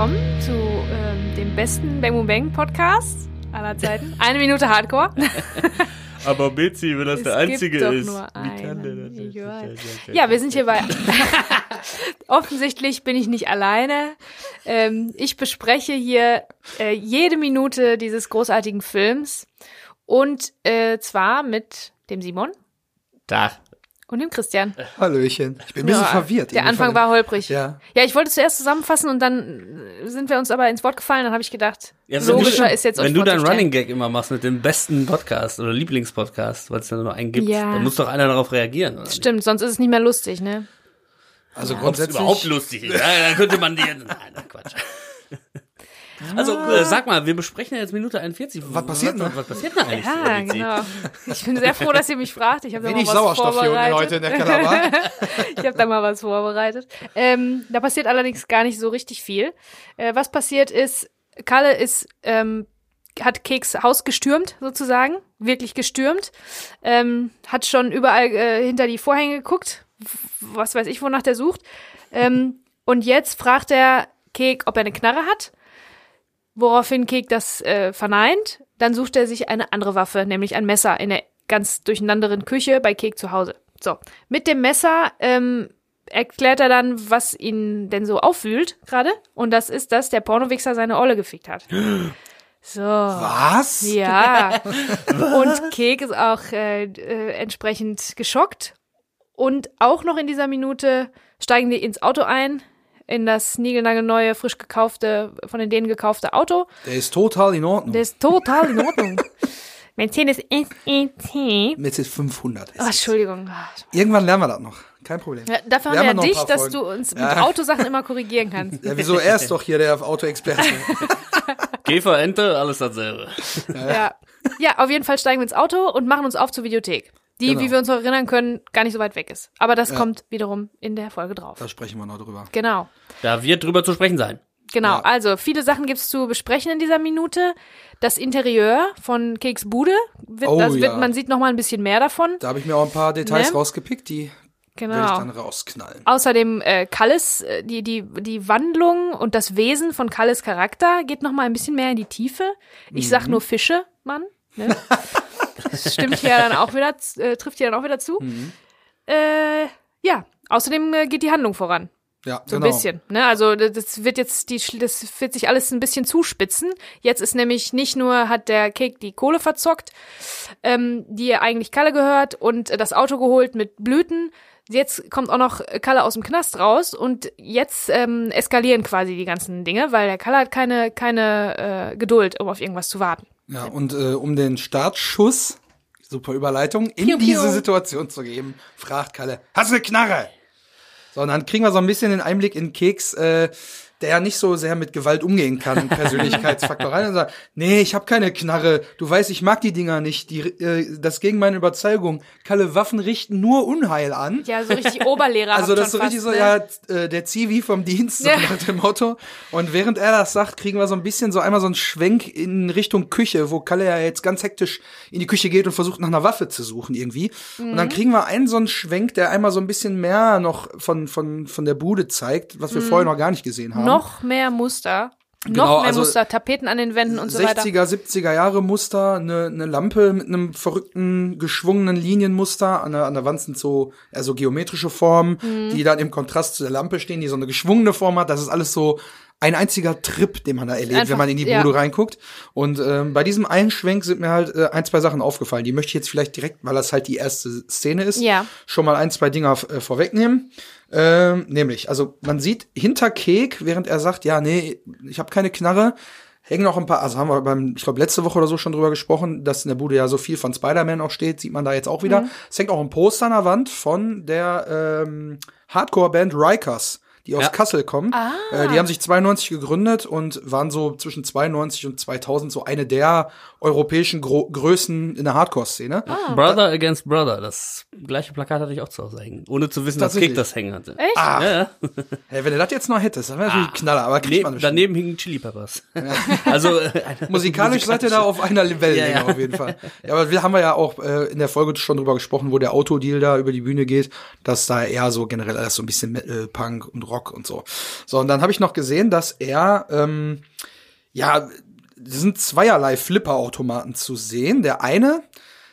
willkommen zu ähm, dem besten Bang Boom Bang Podcast aller Zeiten. Eine Minute Hardcore. Aber Betsy, wenn das Es der einzige gibt doch ist. nur wie kann der das? Ja, Ja, wir sind hier bei. Offensichtlich bin ich nicht alleine. Ähm, ich bespreche hier äh, jede Minute dieses großartigen Films. Und äh, zwar mit dem Simon Da. Und dem Christian. Hallöchen. Ich bin ein bisschen Ja, verwirrt. Der Anfang war holprig. Ja. Ja, ich wollte zuerst zusammenfassen und dann sind wir uns aber ins Wort gefallen. Dann habe ich gedacht, Ja, wenn logischer du, ist jetzt Wenn du deinen. Running Gag immer machst mit dem besten Podcast oder Lieblingspodcast, weil es da nur einen gibt, Ja. dann muss doch einer darauf reagieren. Oder nicht? Stimmt, sonst ist es nicht mehr lustig, ne? Also Ob es grundsätzlich. überhaupt lustig ist. Ja, dann könnte man die. Nein, nein, Quatsch. Also, äh, sag mal, wir besprechen ja jetzt Minute 41. Was passiert denn? was passiert denn eigentlich? Ja, genau. Ich bin sehr froh, dass ihr mich fragt. Ich habe da mal was Sauerstoff vorbereitet. heute in der Kalabar. Ich habe da mal was vorbereitet. Ähm, da passiert allerdings gar nicht so richtig viel. Äh, was passiert ist, Kalle ist, ähm, hat Keks Haus gestürmt, sozusagen. Wirklich gestürmt. Ähm, hat schon überall äh, hinter die Vorhänge geguckt. Was weiß ich, wonach der sucht. Ähm, und jetzt fragt er Kek, ob er eine Knarre hat. Woraufhin Kek das äh, verneint. Dann sucht er sich eine andere Waffe, nämlich ein Messer in der ganz durcheinanderen Küche bei Kek zu Hause. So, mit dem Messer ähm, erklärt er dann, was ihn denn so aufwühlt gerade. Und das ist, dass der Pornowichser seine Olle gefickt hat. So. Was? Ja. Und Kek ist auch äh, äh, entsprechend geschockt. Und auch noch in dieser Minute steigen die ins Auto ein, in das niegelnagelneue, frisch gekaufte, von den Dänen gekaufte Auto. Der ist total in Ordnung. Der ist total in Ordnung. Mercedes SEC. Mit 500 ist Oh, es. Entschuldigung. Irgendwann lernen wir das noch. Kein Problem. Ja, dafür haben wir ja dich, dass du uns mit Ja. Autosachen immer korrigieren kannst. Ja, wieso? Er ist doch hier der Autoexperte. Käfer, Ente, alles dasselbe. Ja. ja, auf jeden Fall steigen wir ins Auto und machen uns auf zur Videothek. Die, Genau. wie wir uns noch erinnern können, gar nicht so weit weg ist. Aber das Ja. kommt wiederum in der Folge drauf. da sprechen wir noch drüber. Genau. Da wird drüber zu sprechen sein. Genau, Ja. also viele Sachen gibt's zu besprechen in dieser Minute. Das Interieur von Keks Bude, wird, Oh, das wird, ja. man sieht noch mal ein bisschen mehr davon. Da habe ich mir auch ein paar Details Ne? rausgepickt, die werde ich Genau. dann rausknallen. Außerdem äh, Kalles, äh, die, die, die Wandlung und das Wesen von Kalles Charakter geht noch mal ein bisschen mehr in die Tiefe. Ich sag Mhm. nur Fische, Mann. Ne? Das stimmt hier dann auch wieder, äh, trifft hier dann auch wieder zu. Mhm. Äh, ja, außerdem äh, geht die Handlung voran. Ja, So genau. ein bisschen. Ne? Also das wird jetzt die, das wird sich alles ein bisschen zuspitzen. Jetzt ist nämlich nicht nur hat der Cake die Kohle verzockt, ähm, die ja eigentlich Kalle gehört und das Auto geholt mit Blüten. Jetzt kommt auch noch Kalle aus dem Knast raus und jetzt ähm, eskalieren quasi die ganzen Dinge, weil der Kalle hat keine keine äh, Geduld, um auf irgendwas zu warten. Ja, und äh, um den Startschuss, super Überleitung, in Piu, piu. diese Situation zu geben, fragt Kalle, hast du eine Knarre? So, und dann kriegen wir so ein bisschen den Einblick in Keks, äh, der ja nicht so sehr mit Gewalt umgehen kann, Persönlichkeitsfaktor rein und sagt, nee, ich habe keine Knarre, du weißt, ich mag die Dinger nicht, die, äh, das gegen meine Überzeugung. Kalle, Waffen richten nur Unheil an. Ja, so richtig Oberlehrer. Also das ist so richtig so, ja, äh, der Zivi vom Dienst, so Ja. nach dem Motto. Und während er das sagt, kriegen wir so ein bisschen so einmal so einen Schwenk in Richtung Küche, wo Kalle ja jetzt ganz hektisch in die Küche geht und versucht nach einer Waffe zu suchen irgendwie. Und Mhm. dann kriegen wir einen so einen Schwenk, der einmal so ein bisschen mehr noch von, von, von der Bude zeigt, was wir vorher noch gar nicht gesehen haben. Noch mehr Muster. Genau, noch mehr also Muster, Tapeten an den Wänden und so weiter. 60er, 70er Jahre Muster, eine, eine Lampe mit einem verrückten, geschwungenen Linienmuster. An der, an der Wand sind so, also geometrische Formen, Mhm. die dann im Kontrast zu der Lampe stehen, die so eine geschwungene Form hat. Das ist alles so ein einziger Trip, den man da erlebt, Einfach, wenn man in die ja. Bude reinguckt. Und ähm, bei diesem Einschwenk sind mir halt äh, ein, zwei Sachen aufgefallen. Die möchte ich jetzt vielleicht direkt, weil das halt die erste Szene ist, Ja. schon mal ein, zwei Dinger äh, vorwegnehmen. Ähm, nämlich, also man sieht hinter Kek, während er sagt, ja, nee, ich habe keine Knarre, hängen noch ein paar, also haben wir beim, ich glaube, letzte Woche oder so schon drüber gesprochen, dass in der Bude ja so viel von Spider-Man auch steht, sieht man da jetzt auch wieder. Es hängt auch ein Poster an der Wand von der ähm, Hardcore-Band Rikers, die aus Ja. Kassel kommen. Ah. Äh, die haben sich 92 gegründet und waren so zwischen 92 und 2000 so eine der europäischen Gro Größen in der Hardcore-Szene. Ah. Brother against Brother. Das gleiche Plakat hatte ich auch zu Hause hängen. Ohne zu wissen, dass. Kick das hängen hatte. Echt? Ah, Ja, ja. hey, wenn du das jetzt noch hättest, dann wäre natürlich ein Knaller, aber kriegt Ne man nicht. daneben hingen Chili Peppers. also äh, Musikalisch seid ihr da auf einer Wellenlänge Ja, ja. auf jeden Fall. Ja, aber wir haben wir ja auch äh, in der Folge schon drüber gesprochen, wo der Autodeal da über die Bühne geht, dass da eher so generell alles so ein bisschen Metal, Punk und Rock Rock und so. So, und dann habe ich noch gesehen, dass er, ähm, ja, sind zweierlei Flipper-Automaten zu sehen. Der eine,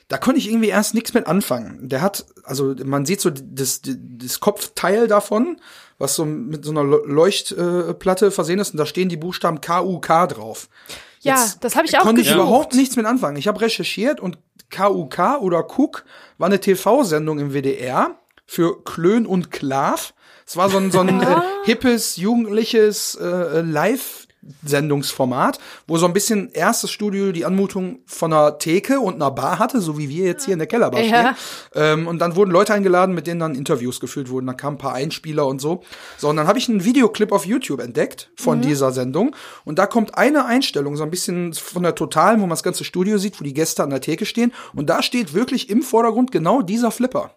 da konnte ich irgendwie erst nichts mit anfangen. Der hat, also man sieht so das, das Kopfteil davon, was so mit so einer Leuchtplatte versehen ist, und da stehen die Buchstaben KUK drauf. Ja, das habe ich auch konnte ich überhaupt nichts mit anfangen. Ich habe recherchiert und KUK oder Cook war eine TV-Sendung im WDR für Klön und Klav. Es war so ein, so ein äh, hippes, jugendliches äh, Live- Sendungsformat, wo so ein bisschen erstes Studio die Anmutung von einer Theke und einer Bar hatte, so wie wir jetzt hier in der Kellerbar Ja. stehen. Ähm, und dann wurden Leute eingeladen, mit denen dann Interviews geführt wurden. Da kamen ein paar Einspieler und so. So, und dann habe ich einen Videoclip auf YouTube entdeckt von dieser Sendung. Und da kommt eine Einstellung, so ein bisschen von der Totalen, wo man das ganze Studio sieht, wo die Gäste an der Theke stehen. Und da steht wirklich im Vordergrund genau dieser Flipper.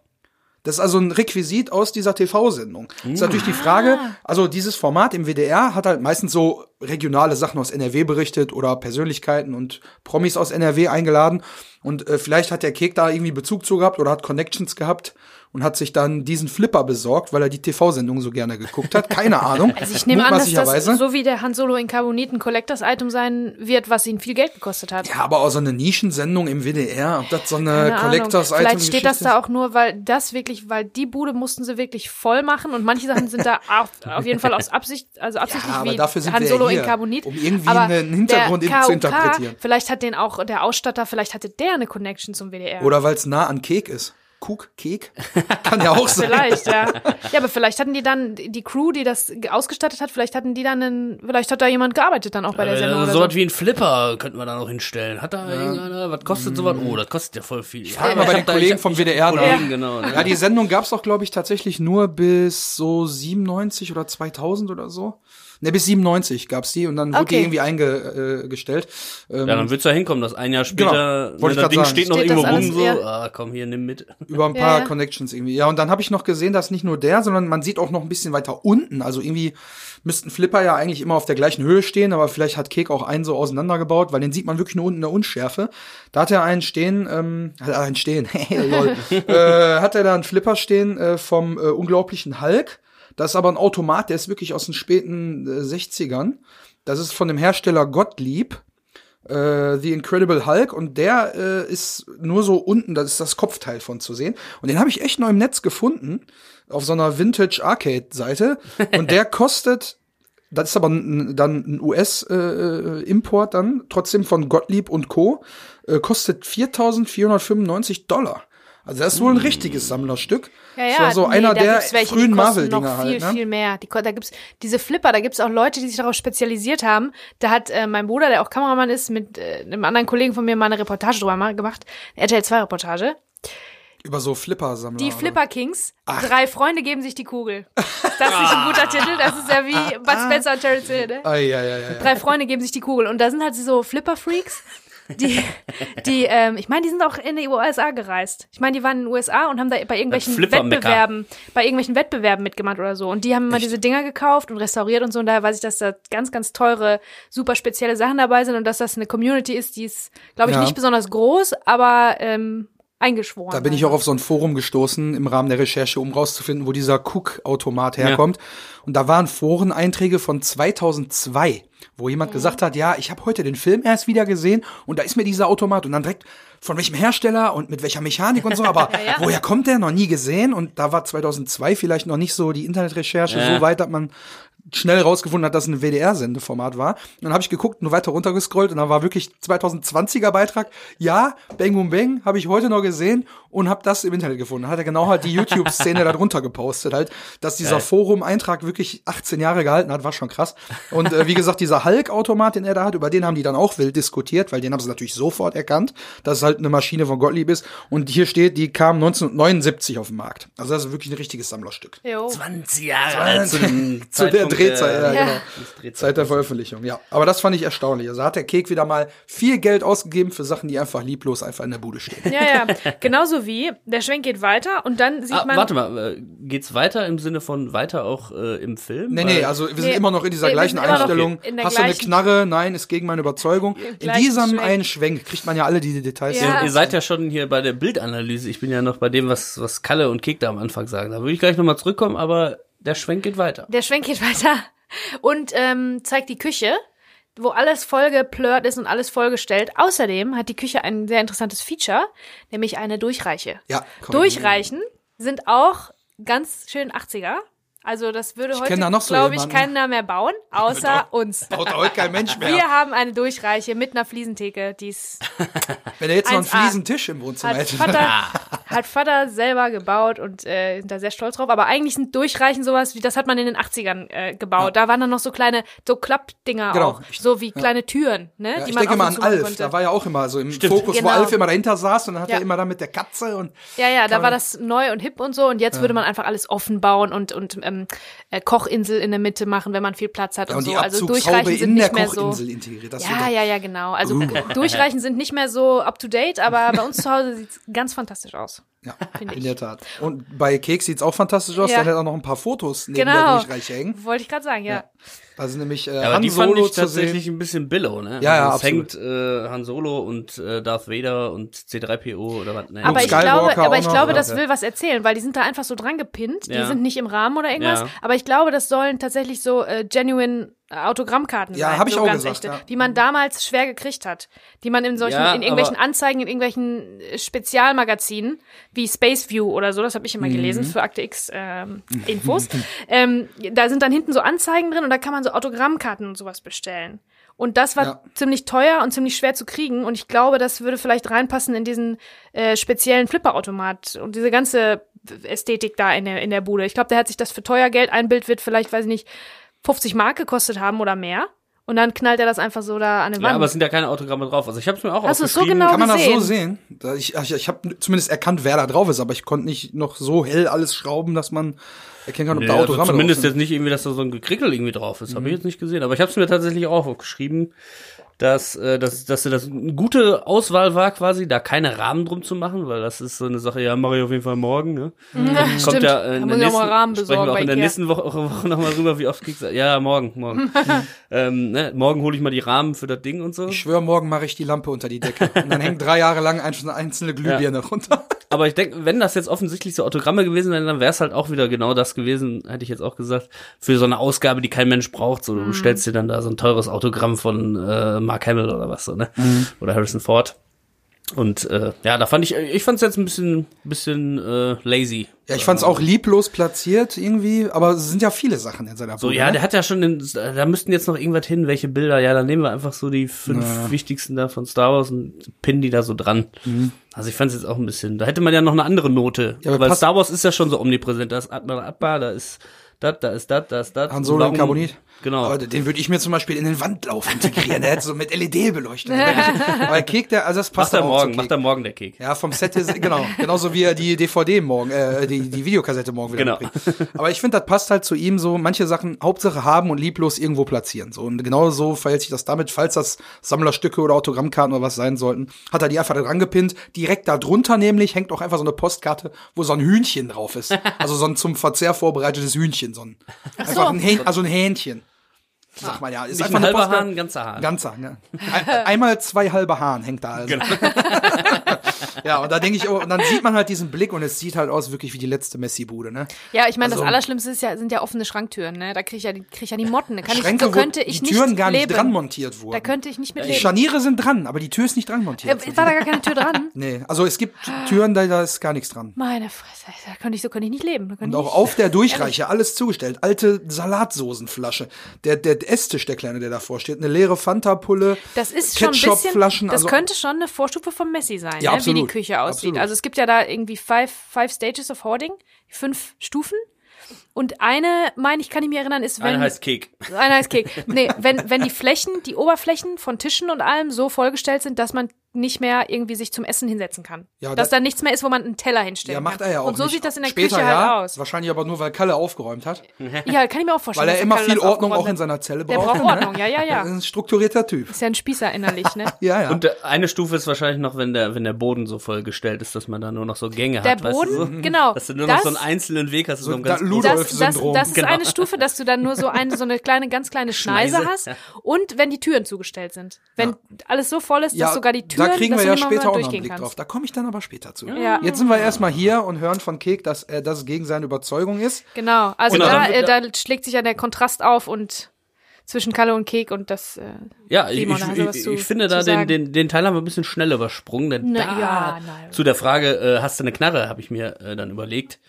Das ist also ein Requisit aus dieser TV-Sendung. Ist natürlich die Frage, also dieses Format im WDR hat halt meistens so regionale Sachen aus NRW berichtet oder Persönlichkeiten und Promis aus NRW eingeladen. Und äh, vielleicht hat der Kek da irgendwie Bezug zu gehabt oder hat Connections gehabt und hat sich dann diesen Flipper besorgt, weil er die TV-Sendung so gerne geguckt hat. Keine Ahnung. Also ich nehme an, dass das so wie der Han Solo in Carbonit ein Collectors Item sein wird, was ihn viel Geld gekostet hat. Ja, aber auch so eine Nischensendung im WDR, ob das so eine. Collectors Item Vielleicht steht das da auch nur, weil das wirklich, weil die Bude mussten sie wirklich voll machen und manche Sachen sind da auf, auf jeden Fall aus Absicht, also absichtlich aber wie dafür sind Han Solo ja hier, in Carbonit. um irgendwie aber einen Hintergrund in- zu interpretieren. Vielleicht hat den auch der Ausstatter, vielleicht hatte der eine Connection zum WDR. Oder weil es nah an Kek ist. Kuk, Kek? Kann ja auch sein. Vielleicht, ja. Ja, aber vielleicht hatten die dann, die Crew, die das ausgestattet hat, vielleicht hatten die dann einen, vielleicht hat da jemand gearbeitet dann auch bei der Sendung. Äh, so so. was wie ein Flipper könnten wir da noch hinstellen. Hat da irgendeiner, was kostet sowas? Oh, das kostet ja voll viel. Ich frag mal bei den Kollegen vom WDR nach. Kollegen, genau. ne? Ja, die Sendung gab's doch, glaube ich, tatsächlich nur bis so 97 oder 2000 oder so. Ne, bis 97 gab's die und dann wurde Okay. die irgendwie eingestellt. Ähm, Ja, dann wird's ja hinkommen, dass ein Jahr später Genau, wollte ich ne, das Ding sagen. steht noch Steht irgendwo rum, so, ah, komm hier, nimm mit. über ein paar Ja. Connections irgendwie. Ja, und dann habe ich noch gesehen, dass nicht nur der, sondern man sieht auch noch ein bisschen weiter unten. Also irgendwie müssten Flipper ja eigentlich immer auf der gleichen Höhe stehen, aber vielleicht hat Kek auch einen so auseinandergebaut, weil den sieht man wirklich nur unten in der Unschärfe. Da hat er einen stehen, ähm, hat er einen stehen, lol, äh, hat er da einen Flipper stehen äh, vom äh, unglaublichen Hulk. Das ist aber ein Automat, der ist wirklich aus den späten äh, 60ern. Das ist von dem Hersteller Gottlieb äh, The Incredible Hulk und der äh, ist nur so unten, das ist das Kopfteil von zu sehen. Und den habe ich echt noch im Netz gefunden, auf so einer Vintage Arcade Seite. Und der kostet, das ist aber ein, dann ein US-Import dann, trotzdem von Gottlieb und Co., äh, kostet 4.495 Dollar. Also das ist wohl ein richtiges Sammlerstück. Ja, ja, das war so nee, einer da der welche, frühen Marvel-Dinger noch viel, halt. Ne? viel mehr. Die, da gibt's diese Flipper, da gibt's auch Leute, die sich darauf spezialisiert haben. Da hat äh, mein Bruder, der auch Kameramann ist, mit äh, einem anderen Kollegen von mir mal eine Reportage drüber gemacht. Eine RTL 2 Reportage. Über so Flipper-Sammler. Die? Flipper Kings. Drei Freunde geben sich die Kugel. Ist das nicht ein guter Titel? Das ist ja wie Bud Spencer und Terence Hill, ne? Ah, ja, ja, ja, ja. Drei Freunde geben sich die Kugel. Und da sind halt so Flipper-Freaks. Die, die, ähm, ich meine, die sind auch in die USA gereist. Ich meine, die waren in den USA und haben da bei irgendwelchen. Wettbewerben, bei irgendwelchen Wettbewerben mitgemacht oder so. Und die haben immer diese Dinger gekauft und restauriert und so. Und daher weiß ich, dass da ganz, ganz teure, super spezielle Sachen dabei sind und dass das eine Community ist, die ist, glaube ich, Ja. nicht besonders groß, aber ähm, eingeschworen. Da bin ich auch auf so ein Forum gestoßen im Rahmen der Recherche, um rauszufinden, wo dieser Cook-Automat herkommt. Und da waren Foreneinträge von 2002, wo jemand gesagt hat, ja, ich habe heute den Film erst wieder gesehen und da ist mir dieser Automat und dann direkt von welchem Hersteller und mit welcher Mechanik und so, aber ja. woher kommt der? Noch nie gesehen und da war 2002 vielleicht noch nicht so die Internetrecherche Ja. so weit, dass man schnell rausgefunden hat, dass es ein WDR-Sendeformat war. Und dann habe ich geguckt, nur weiter runtergescrollt und da war wirklich 2020er Beitrag. Ja, Bang Boom Bang habe ich heute noch gesehen und habe das im Internet gefunden. Hat er genau halt die YouTube-Szene da drunter gepostet halt, dass dieser Geil. Forum-Eintrag wirklich 18 Jahre gehalten hat, war schon krass. Und äh, wie gesagt, dieser Hulk-Automat, den er da hat, über den haben die dann auch wild diskutiert, weil den haben sie natürlich sofort erkannt, dass es halt eine Maschine von Gottlieb ist. Und hier steht, die kam 1979 auf den Markt. Also das ist wirklich ein richtiges Sammlerstück. Jo. 20 Jahre alt zu, dem Zu der Drehzeit, ja, Ja. genau. des Drehzeitpunkts. Seit der Veröffentlichung, ja. Aber das fand ich erstaunlich. Also hat der Kek wieder mal viel Geld ausgegeben für Sachen, die einfach lieblos einfach in der Bude stehen. Ja, ja. Genauso wie, der Schwenk geht weiter und dann sieht Ah, man. warte mal, äh, geht's weiter im Sinne von weiter auch äh, im Film? Nee, nee, also wir sind Nee, immer noch in dieser wir gleichen sind Einstellung. in der Hast du eine Knarre? Nein, ist gegen meine Überzeugung. In diesem Schwenk. einen Schwenk kriegt man ja alle diese Details. Ja. Ihr, ihr seid ja schon hier bei der Bildanalyse. Ich bin ja noch bei dem, was, was Kalle und Kek da am Anfang sagen. Da würde ich gleich nochmal zurückkommen, aber der Schwenk geht weiter. Der Schwenk geht weiter und ähm, zeigt die Küche, wo alles vollgeplört ist und alles vollgestellt. Außerdem hat die Küche ein sehr interessantes Feature, nämlich eine Durchreiche. Ja, komm. Durchreichen sind auch ganz schön 80er. Also das würde kenn heute, da noch so glaube ich, jemanden. keiner mehr bauen, außer uns. Baut heute kein Mensch mehr. Wir haben eine Durchreiche mit einer Fliesentheke, die ist Wenn er jetzt noch einen 1A. Fliesentisch im Wohnzimmer hat hätte. Vater, hat Vater selber gebaut und äh, sind da sehr stolz drauf. Aber eigentlich sind Durchreichen sowas, wie das hat man in den 80ern äh, gebaut. Da waren dann noch so kleine, so Klappdinger Genau. auch, so wie kleine Türen, ne? Ja, die ich man denke mal und an Alf, konnte. da war ja auch immer so im Stimmt. Fokus, wo Genau. Alf immer dahinter saß und dann hat Ja. er immer da mit der Katze und Ja, ja, da war das neu und hip und so. Und jetzt würde man einfach alles offen bauen und, und ähm, äh, Kochinsel in der Mitte machen, wenn man viel Platz hat Ja, und, und so. Also Durchreichen sind in der nicht mehr so. Ja, ja, ja, genau. Also Durchreichen sind nicht mehr so up to date, aber bei uns zu Hause sieht's ganz fantastisch aus. ja, Finde in ich. der Tat. Und bei Keks sieht's auch fantastisch aus. Ja. Der hat auch noch ein paar Fotos neben der Genau. Durchreiche hängen. Wollte ich gerade sagen, ja. Da sind nämlich äh, Ja, aber Han die fand Solo ich zu tatsächlich sehen. ein bisschen billow, ne? Ja, ja, also es absolut. hängt äh, Han Solo und äh, Darth Vader und C3PO oder was? Nee. Aber ich glaube, aber ich glaube, das will was erzählen, weil die sind da einfach so dran gepinnt. Die Ja. sind nicht im Rahmen oder irgendwas. Ja. Aber ich glaube, das sollen tatsächlich so äh, genuine Autogrammkarten Ja, sein. hab ich so auch ganz gesagt, echte, ja. die man damals schwer gekriegt hat. Die man in solchen, Ja, in irgendwelchen Anzeigen, in irgendwelchen äh, Spezialmagazinen wie Space View oder so, das habe ich immer gelesen Mhm. für Akte X ähm, Infos. ähm, da sind dann hinten so Anzeigen drin und da kann man so Autogrammkarten und sowas bestellen. Und das war Ja. ziemlich teuer und ziemlich schwer zu kriegen. Und ich glaube, das würde vielleicht reinpassen in diesen äh, speziellen Flipperautomat und diese ganze Ästhetik da in der, in der Bude. Ich glaube, der hat sich das für teuer Geld. Ein Bild wird vielleicht, weiß ich nicht, 50 Mark gekostet haben oder mehr. Und dann knallt er das einfach so da an den ja, Wand. aber es sind ja keine Autogramme drauf. Also ich habe es mir auch Hast es so aufgeschrieben. genau Kann man das so gesehen. sehen? Ich, ich, ich habe zumindest erkannt, wer da drauf ist, aber ich konnte nicht noch so hell alles schrauben, dass man erkennen kann, ob Nee, da also Autogramme zumindest drauf jetzt nicht irgendwie, dass da so ein Gekrickel irgendwie drauf ist. Habe Mhm. ich jetzt nicht gesehen. Aber ich habe es mir tatsächlich auch aufgeschrieben, dass, äh, dass, dass das eine gute Auswahl war, quasi, da keine Rahmen drum zu machen, weil das ist so eine Sache, ja, mache ich auf jeden Fall morgen. Ne? Ja, Kommt stimmt. ja äh, da in muss der ich auch mal nächsten, Rahmen besorgen wir auch in der nächsten Woche, Woche nochmal rüber, wie oft kriegst du, ja, morgen, morgen. ähm, ne, morgen hole ich mal die Rahmen für das Ding und so. Ich schwöre, morgen mache ich die Lampe unter die Decke. Und dann hängt drei Jahre lang eine einzelne Glühbirne runter. Aber ich denke, wenn das jetzt offensichtlich so Autogramme gewesen wären, dann wäre es halt auch wieder genau das gewesen, hätte ich jetzt auch gesagt, für so eine Ausgabe, die kein Mensch braucht. So, du Mhm. stellst dir dann da so ein teures Autogramm von äh, Mark Hamill oder was so, ne? Mhm. Oder Harrison Ford. Und äh, ja, da fand ich, ich fand es jetzt ein bisschen, bisschen äh, lazy. Ja, ich fand's auch lieblos platziert irgendwie, aber es sind ja viele Sachen in seiner So, Bude, ja, ne? der hat ja schon, den, da müssten jetzt noch irgendwas hin, welche Bilder. Ja, dann nehmen wir einfach so die fünf Ja. wichtigsten da von Star Wars und pinnen die da so dran. Also ich fand es jetzt auch ein bisschen, da hätte man ja noch eine andere Note. Ja, weil Star Wars ist ja schon so omnipräsent. Da ist Admiral Akbar, da ist das, da ist das, da ist das. Han Solo und Warum- Carbonit. Genau. Aber den würde ich mir zum Beispiel in den Wandlauf integrieren. Der hätte so mit LED-Beleuchtung. Weil Kek, der, also das passt macht er aber morgen, macht er morgen der Kek. Ja, vom Set ist, genau. Genauso wie er die DVD morgen, äh, die, die Videokassette morgen wieder Genau. mitbringt. Aber ich finde, das passt halt zu ihm so, manche Sachen Hauptsache haben und lieblos irgendwo platzieren. So. Und genau so verhält sich das damit, falls das Sammlerstücke oder Autogrammkarten oder was sein sollten, hat er die einfach da dran gepinnt. Direkt da drunter nämlich hängt auch einfach so eine Postkarte, wo so ein Hühnchen drauf ist. Also so ein zum Verzehr vorbereitetes Hühnchen, so ein, einfach ein Hähn, also ein Hähnchen. Sag mal, ja, ist Nicht einfach ein halber. Hahn, ein ganzer Hahn. Ganzer, ne? Ein, einmal zwei halbe Hahn hängt da also. Genau. ja, und da denke ich, oh, und dann sieht man halt diesen Blick und es sieht halt aus wirklich wie die letzte Messi-Bude, ne? Ja, ich meine, Also- das Allerschlimmste ist ja, sind ja offene Schranktüren, ne? Da kriege ich ja, die- krieg ich ja die Motten. Da kann Schränke, ich, so könnte wo ich die Türen nicht gar nicht leben. dran montiert wurden. Da könnte ich nicht mit die leben. Scharniere sind dran, aber die Tür ist nicht dran montiert. war da gar keine Tür dran? nee, also es gibt Türen, da, da ist gar nichts dran. Meine Fresse, da könnte ich, so könnte ich nicht leben. Da Und auch auf der Durchreiche, alles zugestellt. Alte Salatsoßenflasche. Der, der Esstisch, der Kleine, der davor steht. Eine leere Fanta-Pulle. Das ist schon ein bisschen, Ketchup-Flaschen. das also, könnte schon eine Vorstufe von Messi sein, Ja, ne? Wie absolut. die Küche aussieht. Absolut. Also es gibt ja da irgendwie five, five Stages of Hoarding, fünf Stufen. Und eine, meine ich, kann ich mir erinnern, ist, wenn. Einer heißt Kek. Einer heißt Kek. Nee, wenn, wenn die Flächen, die Oberflächen von Tischen und allem so vollgestellt sind, dass man nicht mehr irgendwie sich zum Essen hinsetzen kann. Ja, dass da- da nichts mehr ist, wo man einen Teller hinstellen ja, macht kann. er ja auch Und so nicht. sieht das in der Später, Küche ja, halt aus. Wahrscheinlich aber nur, weil Kalle aufgeräumt hat. Ja, kann ich mir auch vorstellen. Weil er immer Kalle viel Ordnung auch in seiner Zelle Der braucht. braucht Ordnung, ja, ja, ja. Das ist ein strukturierter Typ. Ist ja ein Spießer innerlich, ne? Ja, ja. Und eine Stufe ist wahrscheinlich noch, wenn der, wenn der Boden so vollgestellt ist, dass man da nur noch so Gänge Der hat. weißt Boden, du, so? genau. Dass du nur das, noch so einen einzelnen Weg hast, so, So einen da- ganz das, das, das ist Genau. eine Stufe, dass du dann nur so eine, so eine kleine, ganz kleine Schneise hast und wenn die Türen zugestellt sind. Wenn alles so voll ist, dass sogar die Türen, da kriegen wir ja später auch noch einen Blick kannst. drauf. Da komme ich dann aber später zu. Ja. Jetzt sind wir erstmal hier und hören von Kek, dass, äh, dass es gegen seine Überzeugung ist. Genau, also Genau, da, äh, da schlägt sich ja der Kontrast auf und zwischen Kalle und Kek und das. Äh, Ja, ich, Simon, ich, ich, zu- ich finde da den, den, den Teil haben wir ein bisschen schnell übersprungen, denn Na, da ja, nein. zu der Frage, äh, hast du eine Knarre, habe ich mir äh, dann überlegt.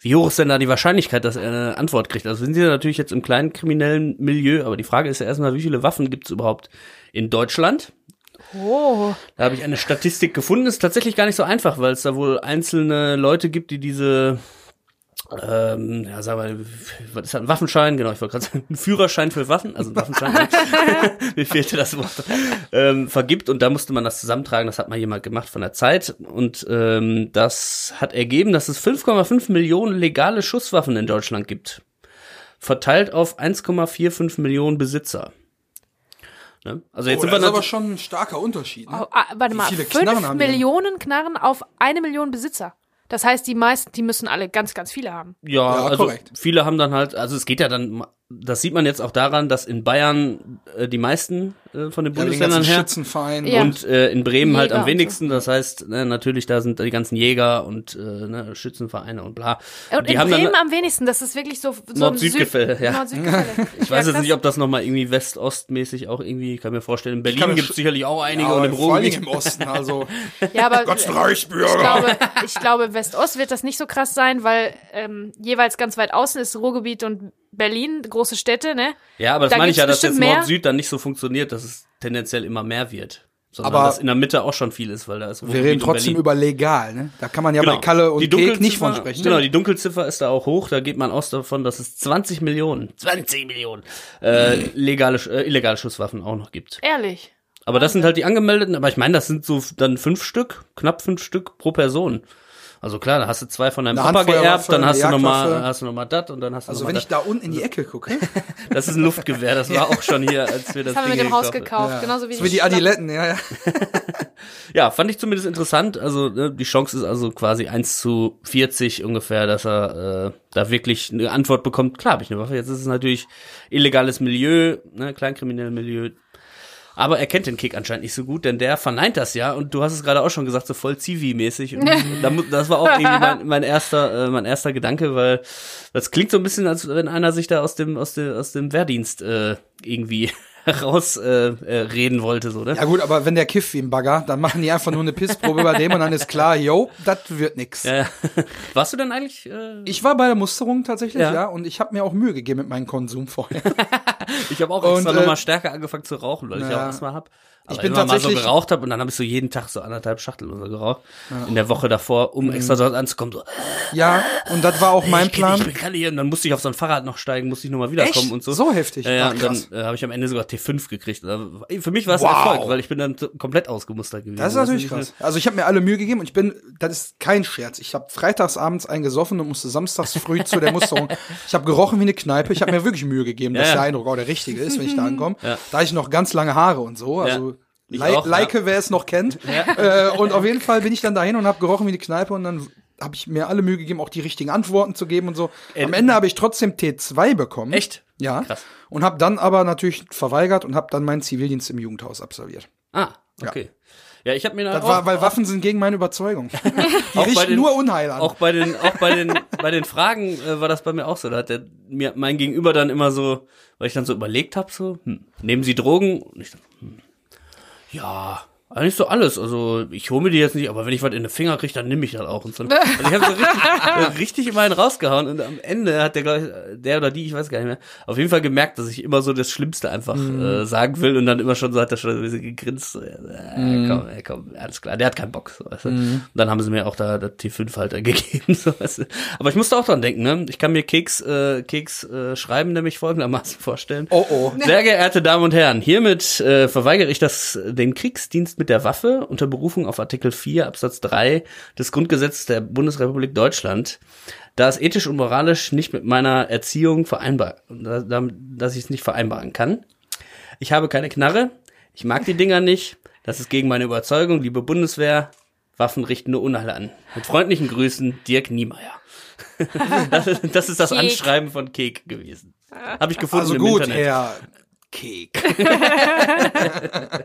Wie hoch ist denn da die Wahrscheinlichkeit, dass er eine Antwort kriegt? Also sind sie natürlich jetzt im kleinen kriminellen Milieu, aber die Frage ist ja erstmal, wie viele Waffen gibt es überhaupt in Deutschland? Oh, Da habe ich eine Statistik gefunden. Ist tatsächlich gar nicht so einfach, weil es da wohl einzelne Leute gibt, die diese, ähm, ja, sagen wir, was ist das, ein Waffenschein? Genau, ich wollte gerade sagen, ein Führerschein für Waffen, also ein Waffenschein. Mir fehlte das Wort. Ähm, vergibt und da musste man das zusammentragen. Das hat mal jemand gemacht von der Zeit und ähm, das hat ergeben, dass es 5,5 Millionen legale Schusswaffen in Deutschland gibt, verteilt auf 1,45 Millionen Besitzer. Ne? Also jetzt Oh, sind das wir ist aber schon ein starker Unterschied. Ne? oh ah, warte Wie mal, viele Knarren? Millionen Knarren auf eine Million Besitzer. Das heißt, die meisten, die müssen alle ganz, ganz viele haben. Ja, Ja, also korrekt. viele haben dann halt, also es geht ja dann, das sieht man jetzt auch daran, dass in Bayern äh, die meisten äh, von den Ja, den Bundesländern ganzen her Schützenverein. Ja. und äh, in Bremen halt Jäger am und so. wenigsten. Das heißt, ne, natürlich da sind die ganzen Jäger und äh, ne, Schützenvereine und bla. Und die in haben Bremen dann, am wenigsten, das ist wirklich so, so ein Nord-Süd-Gefälle, ja. Nord-Süd-Gefälle. ich weiß jetzt nicht, ob das nochmal irgendwie West-Ost-mäßig auch irgendwie, kann mir vorstellen, in Berlin gibt es sicherlich auch einige Ja, und im vor allem Ruhrgebiet. im Osten, also Ja, aber ganz ich Reichsbürger. glaube, ich glaube, West-Ost wird das nicht so krass sein, weil ähm, jeweils ganz weit außen ist Ruhrgebiet und Berlin, große Städte, ne? Ja, aber das Da meine ich ja, dass jetzt. Nord-Süd dann nicht so funktioniert, dass es tendenziell immer mehr wird. Sondern Aber dass in der Mitte auch schon viel ist, weil da ist Wir reden trotzdem über legal, ne? Da kann man ja Genau. bei Kalle und Die Kek nicht Dunkelziffer- von sprechen. Genau, die Dunkelziffer ist da auch hoch. Da geht man aus davon, dass es 20 Millionen, 20 Millionen äh, legale, äh, illegale Schusswaffen auch noch gibt. Ehrlich. Aber das sind halt die angemeldeten. Aber ich meine, das sind so dann fünf Stück, knapp fünf Stück pro Person. Also klar, da hast du zwei von deinem Eine Papa geerbt, dann hast du noch mal, Jagdwaffe. hast du noch mal das und dann hast du Also noch wenn mal ich da unten in die Ecke gucke, das. Ist ein Luftgewehr. Das war auch schon hier, als wir das, Das haben wir Ding mit dem Haus gekauft gekauft, ja. genauso wie so wie die Adiletten, ja, ja. Ja, fand ich zumindest interessant. Also ne, die Chance ist also quasi 1 zu 40 ungefähr, dass er äh, da wirklich eine Antwort bekommt. Klar, habe ich eine Waffe. Jetzt ist es natürlich illegales Milieu, ne, kleinkriminelles Milieu. Aber er kennt den Kick anscheinend nicht so gut, denn der verneint das ja. Und du hast es gerade auch schon gesagt, so voll Zivi-mäßig. Das war auch irgendwie mein, mein erster, äh, mein erster Gedanke, weil das klingt so ein bisschen, als wenn einer sich da aus dem, aus dem, aus dem Wehrdienst äh, irgendwie raus äh, äh, reden wollte, so, ne? Ja gut, aber wenn der kifft wie ein Bagger, dann machen die einfach nur eine Pissprobe bei dem und dann ist klar, yo, das wird nix. Ja. Warst du denn eigentlich? Äh, Ich war bei der Musterung tatsächlich, Ja. ja, und ich habe mir auch Mühe gegeben mit meinem Konsum vorher. ich habe auch Und, extra äh, noch mal stärker angefangen zu rauchen, weil ich ja. auch Asthma hab. Aber Ich bin immer mal so tatsächlich- geraucht habe und dann habe ich so jeden Tag so anderthalb Schachtel oder so geraucht. In der Woche davor, um extra dort anzukommen. So, ja, und das war auch mein ich, Plan. ich bin gerade hier und dann musste ich auf so ein Fahrrad noch steigen, musste ich nochmal wiederkommen und so. So heftig. Ja, ja, Ach, und dann äh, habe ich am Ende sogar T5 gekriegt. Also, Für mich war es Wow. ein Erfolg, weil ich bin dann komplett ausgemustert gewesen. Das ist natürlich krass. Also ich habe mir alle Mühe gegeben und ich bin, das ist kein Scherz. Ich habe freitagsabends einen gesoffen und musste samstags früh zu der Musterung. Ich habe gerochen wie eine Kneipe. Ich habe mir wirklich Mühe gegeben, dass Ja, ja. der Eindruck auch der richtige ist, wenn ich da ankomme. Ja. Da ich noch ganz lange Haare und so. Also Lei- auch, ja. Wer es noch kennt. Äh, und auf jeden Fall bin ich dann dahin und habe gerochen wie eine Kneipe und dann habe ich mir alle Mühe gegeben, auch die richtigen Antworten zu geben und so. Am Äh, Ende habe ich trotzdem T2 bekommen. Echt? Ja. Krass. Und habe dann aber natürlich verweigert und habe dann meinen Zivildienst im Jugendhaus absolviert. Ah, okay. Ja, ich habe mir dann Das auch, war, weil Waffen sind gegen meine Überzeugung. Die richten den- nur Unheil an. Auch bei den, auch bei den, bei den Fragen äh, war das bei mir auch so. Da hat der, mir mein Gegenüber dann immer so, weil ich dann so überlegt habe, so, hm, nehmen Sie Drogen? Und ich dachte, hm, ja, eigentlich so alles. Also ich hole mir die jetzt nicht, aber wenn ich was in den Finger kriege, dann nehme ich das auch. Und so. Also ich habe so richtig, äh, richtig immer einen rausgehauen und am Ende hat der, glaub ich, der oder die, ich weiß gar nicht mehr, auf jeden Fall gemerkt, dass ich immer so das Schlimmste einfach äh, sagen will und dann immer schon so hat er schon ein bisschen gegrinst. So, äh, komm, ey, komm, alles klar, der hat keinen Bock. So, weißt du? Und dann haben sie mir auch da das T5-Halter gegeben. So, weißt du? Aber ich musste auch dran denken, ne? Ich kann mir Keks, äh, Keks äh, schreiben nämlich folgendermaßen vorstellen. Oh, oh. Sehr geehrte Damen und Herren, hiermit äh, verweigere ich das, den Kriegsdienst mit der Waffe unter Berufung auf Artikel 4 Absatz 3 des Grundgesetzes der Bundesrepublik Deutschland, da es ethisch und moralisch nicht mit meiner Erziehung vereinbar, da- da- dass ich es nicht vereinbaren kann. Ich habe keine Knarre, ich mag die Dinger nicht, das ist gegen meine Überzeugung, liebe Bundeswehr, Waffen richten nur Unheil an. Mit freundlichen Grüßen, Dirk Niemeyer. das, ist, das ist das Kek. Anschreiben von Kek gewesen. Habe ich gefunden Also im gut, Internet. Herr Kek.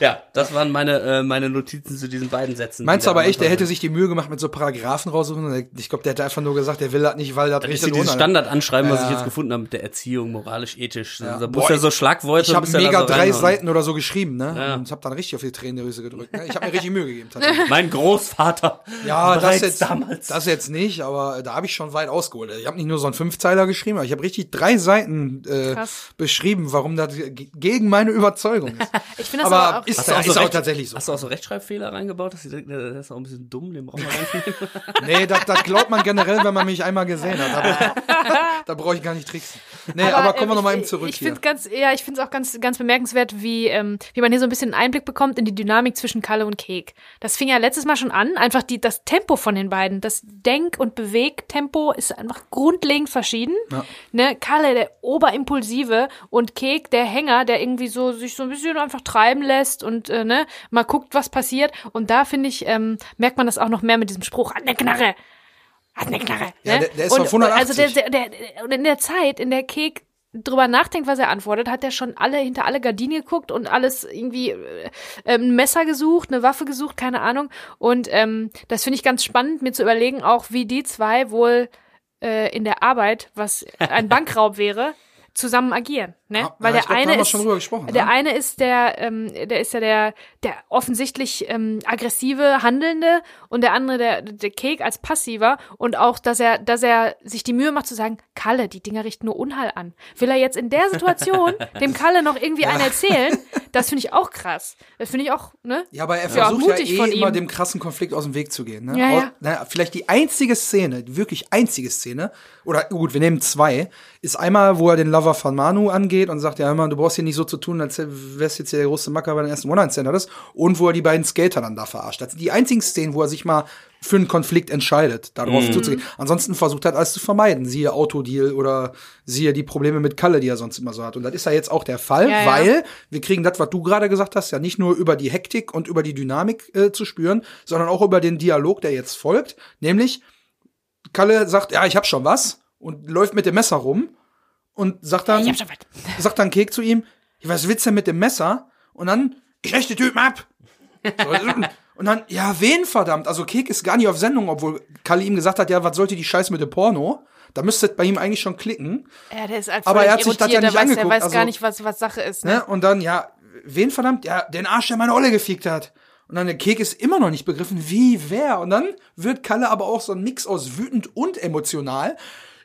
Ja, das waren meine, äh, meine Notizen zu diesen beiden Sätzen. Meinst du da aber echt, der hätte sich die Mühe gemacht mit so Paragraphen raussuchen? Ich glaube, der hätte einfach nur gesagt, der will das nicht, weil das Das ist richtig ja dieses Standardanschreiben, was ich Ja. jetzt gefunden habe mit der Erziehung, moralisch, ethisch. Ja. Da Boah, muss ja so Schlagworte. Ich habe da mega so drei. Seiten oder so geschrieben, ne? Ja. Und habe dann richtig auf die Tränendrüse gedrückt. Ne? Ich habe mir richtig Mühe gegeben. Tatsächlich. Mein Großvater. Ja, das jetzt, damals. das jetzt nicht, aber da habe ich schon weit ausgeholt. Ich habe nicht nur so einen Fünfzeiler geschrieben, aber ich habe richtig drei Seiten äh, Krass. beschrieben, warum das gegen meine Überzeugung ist. Ich finde das aber aber, auch. ist, Hast du auch ist so auch recht- tatsächlich so. Hast du auch so Rechtschreibfehler reingebaut? Das ist, das ist auch ein bisschen dumm, den brauchen wir gar nicht. Nee, das, das glaubt man generell, wenn man mich einmal gesehen hat. Aber, da brauche ich gar nicht tricksen. Nee, aber, kommen wir ähm, noch mal ich- eben zurück Ich finde ganz, ja, ich finde es auch ganz, ganz bemerkenswert, wie, ähm, wie man hier so ein bisschen einen Einblick bekommt in die Dynamik zwischen Kalle und Kek. Das fing ja letztes Mal schon an. Einfach die, das Tempo von den beiden, das Denk- und Bewegtempo ist einfach grundlegend verschieden. Ne, Kalle, der Oberimpulsive und Kek, der Hänger, der irgendwie so sich so ein bisschen einfach treiben lässt und äh, ne, mal guckt, was passiert. Und da finde ich, ähm, merkt man das auch noch mehr mit diesem Spruch, an der Knarre. Hat eine Knarre. Ja, ne? der- der ist und, auf 180. Also der, der, der, und in der Zeit, in der Kek drüber nachdenkt, was er antwortet, hat er schon alle hinter alle Gardinen geguckt und alles irgendwie äh, ein Messer gesucht, eine Waffe gesucht, keine Ahnung. Und ähm, das finde ich ganz spannend, mir zu überlegen, auch wie die zwei wohl äh, in der Arbeit, was ein Bankraub wäre, zusammen agieren, ne? Ja, Weil ja, der glaub, eine ist der ne? eine ist der ähm, der ist ja der der offensichtlich ähm, aggressive Handelnde und der andere der der Kek als passiver und auch dass er dass er sich die Mühe macht zu sagen Kalle die Dinger richten nur Unheil an will er jetzt in der Situation dem Kalle noch irgendwie einen erzählen das finde ich auch krass das finde ich auch ne Ja, aber er Ja, versucht ja, mutig eh von immer dem krassen Konflikt aus dem Weg zu gehen. Ne? Ja, ja. Na, vielleicht die einzige Szene, die wirklich einzige Szene, oder gut, wir nehmen zwei, ist einmal, wo er den Lover von Manu angeht und sagt, ja, hör mal, du brauchst hier nicht so zu tun, als wärst jetzt hier der große Macker bei den ersten One-Night-Stand hattest. Und wo er die beiden Skater dann da verarscht. Das sind die einzigen Szenen, wo er sich mal für einen Konflikt entscheidet, darauf Mhm. zuzugehen. Ansonsten versucht er halt alles zu vermeiden. Siehe Autodeal oder siehe die Probleme mit Kalle, die er sonst immer so hat. Und das ist ja jetzt auch der Fall, Ja, ja. weil wir kriegen das, was du gerade gesagt hast, ja nicht nur über die Hektik und über die Dynamik äh, zu spüren, sondern auch über den Dialog, der jetzt folgt. Nämlich, Kalle sagt, ja, ich hab schon was und läuft mit dem Messer rum und sagt dann, ich hab schon was sagt dann Kek zu ihm, "Ja, was willst du denn mit dem Messer? Und dann, ich räche die Typen ab. So, und dann, ja, wen verdammt? Also Kek ist gar nicht auf Sendung, obwohl Kalle ihm gesagt hat, ja, was sollte die Scheiße mit dem Porno? Da müsste es bei ihm eigentlich schon klicken. ja der ist halt Aber er hat sich das ja nicht weiß, angeguckt, weiß also- gar nicht was was Sache ist ne? Ne? Und dann, ja, wen verdammt? Ja, den Arsch, der meine Olle gefickt hat. Und dann der Kek ist immer noch nicht begriffen, wie, wer. Und dann wird Kalle aber auch so ein Mix aus wütend und emotional.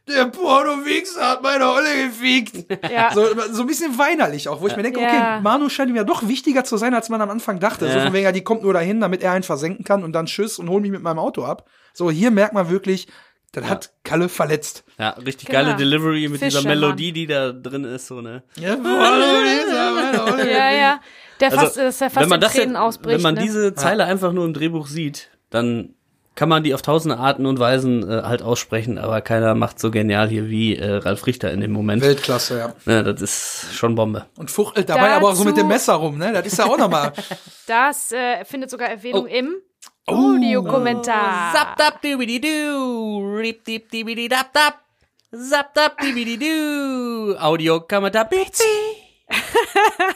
Der Porno-Wichser hat meine Olle gefickt. Ja. So, so ein bisschen weinerlich auch, wo ich mir denke, Ja. okay, Manu scheint ihm ja doch wichtiger zu sein, als man am Anfang dachte. So Ja. von wegen, ja, die kommt nur dahin, damit er einen versenken kann und dann tschüss und hol mich mit meinem Auto ab. So, hier merkt man wirklich, das hat Kalle verletzt. Ja, richtig Genau. geile Delivery mit dieser Fischermann. Melodie, die da drin ist, so, ne? Ja, Porno-Wichser, meine Olle ja ja der fast dass er fast Also, wenn man in das Tränen ja, ausbricht wenn man ne? diese Zeile einfach nur im Drehbuch sieht, dann kann man die auf tausende Arten und Weisen äh, halt aussprechen, aber keiner macht so genial hier wie äh, Ralf Richter in dem Moment. Weltklasse, ja. Ja, das ist schon Bombe. Und fuchtelt dabei aber auch so mit Dazu- dem Messer rum, ne? Das ist ja auch nochmal. Das äh, findet sogar Erwähnung Oh. im Audiokommentar. Zap dap dibidi du, rip dip dibidi dap dap. Zap dap dibidi du. Audio Kamada Bizi.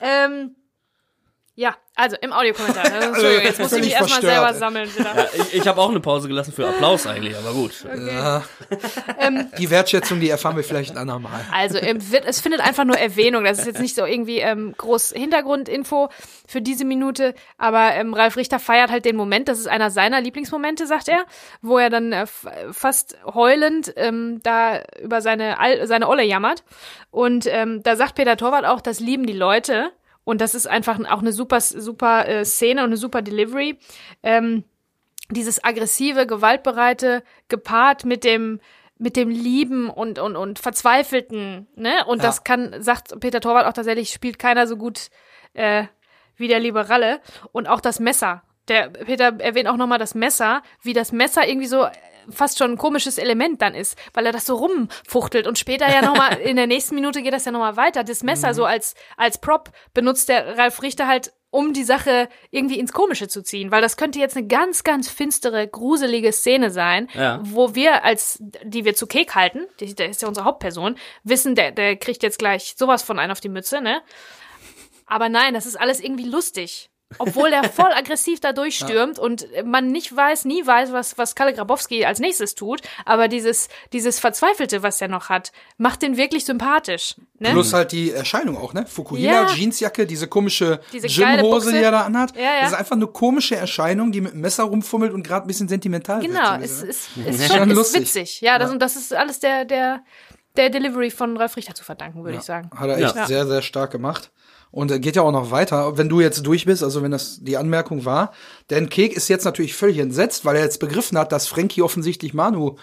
Ähm, ja, also im Audiokommentar. Also, Entschuldigung, jetzt muss ich mich erstmal selber sammeln. Ja, ich ich habe auch eine Pause gelassen für Applaus eigentlich, aber gut. Ja. Die Wertschätzung, die erfahren wir vielleicht ein andermal. Also im, wird, es findet einfach nur Erwähnung. Das ist jetzt nicht so irgendwie ähm, groß Hintergrundinfo für diese Minute. Aber ähm, Ralf Richter feiert halt den Moment. Das ist einer seiner Lieblingsmomente, sagt er, wo er dann äh, fast heulend ähm, da über seine Al seine Olle jammert. Und ähm, da sagt Peter Torwart auch, das lieben die Leute. Und das ist einfach auch eine super super äh, Szene und eine super Delivery. Ähm, dieses aggressive, gewaltbereite gepaart mit dem mit dem Lieben und und und verzweifelten, ne? Und Ja. das kann sagt Peter Torwart auch tatsächlich spielt keiner so gut äh, wie der liebe Ralle und auch das Messer. Der Peter erwähnt auch noch mal das Messer, wie das Messer irgendwie so fast schon ein komisches Element dann ist, weil er das so rumfuchtelt und später ja noch mal in der nächsten Minute geht das ja noch mal weiter. Das Messer so als als Prop benutzt der Ralf Richter halt um die Sache irgendwie ins Komische zu ziehen, weil das könnte jetzt eine ganz, ganz finstere, gruselige Szene sein, Ja. wo wir als, die wir zu Kek halten, der ist ja unsere Hauptperson, wissen, der, der kriegt jetzt gleich sowas von einen auf die Mütze, ne? Aber nein, das ist alles irgendwie lustig. Obwohl der voll aggressiv da durchstürmt und man nicht weiß, nie weiß, was, was Kalle Grabowski als nächstes tut. Aber dieses, dieses Verzweifelte, was er noch hat, macht den wirklich sympathisch. Ne? Plus halt die Erscheinung auch, ne? Fukuhila, Ja. Jeansjacke, diese komische Diese Gymhose, die er da anhat. Ja, ja. Das ist einfach eine komische Erscheinung, die mit dem Messer rumfummelt und gerade ein bisschen sentimental Genau, wird. es ne? ist, Ja, ist schon ist lustig. witzig. Ja, das, und das ist alles der, der, der Delivery von Ralf Richter zu verdanken, würde ich sagen. Hat er echt Ja. sehr, sehr stark gemacht. Und äh, geht ja auch noch weiter, wenn du jetzt durch bist, also wenn das die Anmerkung war. Denn Kek ist jetzt natürlich völlig entsetzt, weil er jetzt begriffen hat, dass Frankie offensichtlich Manu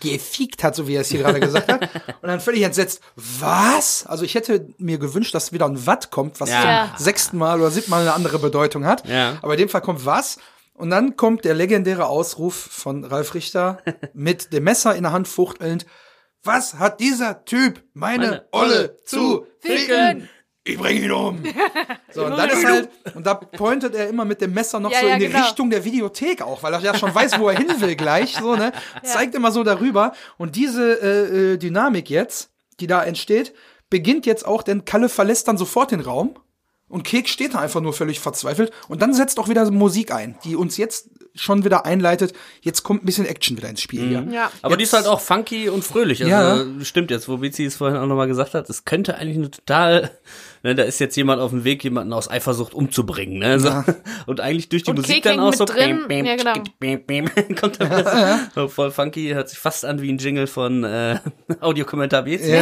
gefiekt hat, so wie er es hier gerade gesagt hat. Und dann völlig entsetzt, was? Also ich hätte mir gewünscht, dass wieder ein Watt kommt, was Ja. zum sechsten Mal oder siebten Mal eine andere Bedeutung hat. Ja. Aber in dem Fall kommt was. Und dann kommt der legendäre Ausruf von Ralf Richter mit dem Messer in der Hand fuchtelnd. Was hat dieser Typ meine, Meine Olle Olle zu ficken? ficken? Ich bring ihn um. So, und dann ist halt, und da pointet er immer mit dem Messer noch Ja, so ja, in die genau. Richtung der Videothek auch, weil er ja schon weiß, wo er hin will gleich, so, ne? Zeigt immer so darüber. Und diese äh, äh, Dynamik jetzt, die da entsteht, beginnt jetzt auch, denn Kalle verlässt dann sofort den Raum. Und Kek steht da einfach nur völlig verzweifelt. Und dann setzt auch wieder Musik ein, die uns jetzt schon wieder einleitet. Jetzt kommt ein bisschen Action wieder ins Spiel hier. Ja. Aber die ist halt auch funky und fröhlich. Also, Ja. Stimmt jetzt, wo Bizi es vorhin auch nochmal gesagt hat. Es könnte eigentlich eine total, ne, da ist jetzt jemand auf dem Weg, jemanden aus Eifersucht umzubringen, ne, so. Und eigentlich durch die Und Musik dann auch so, drin. bäm, bäm, Ja, genau. bäm, bäm, kommt da was. so voll funky, hört sich fast an wie ein Jingle von, äh, Audiokommentar Bizi.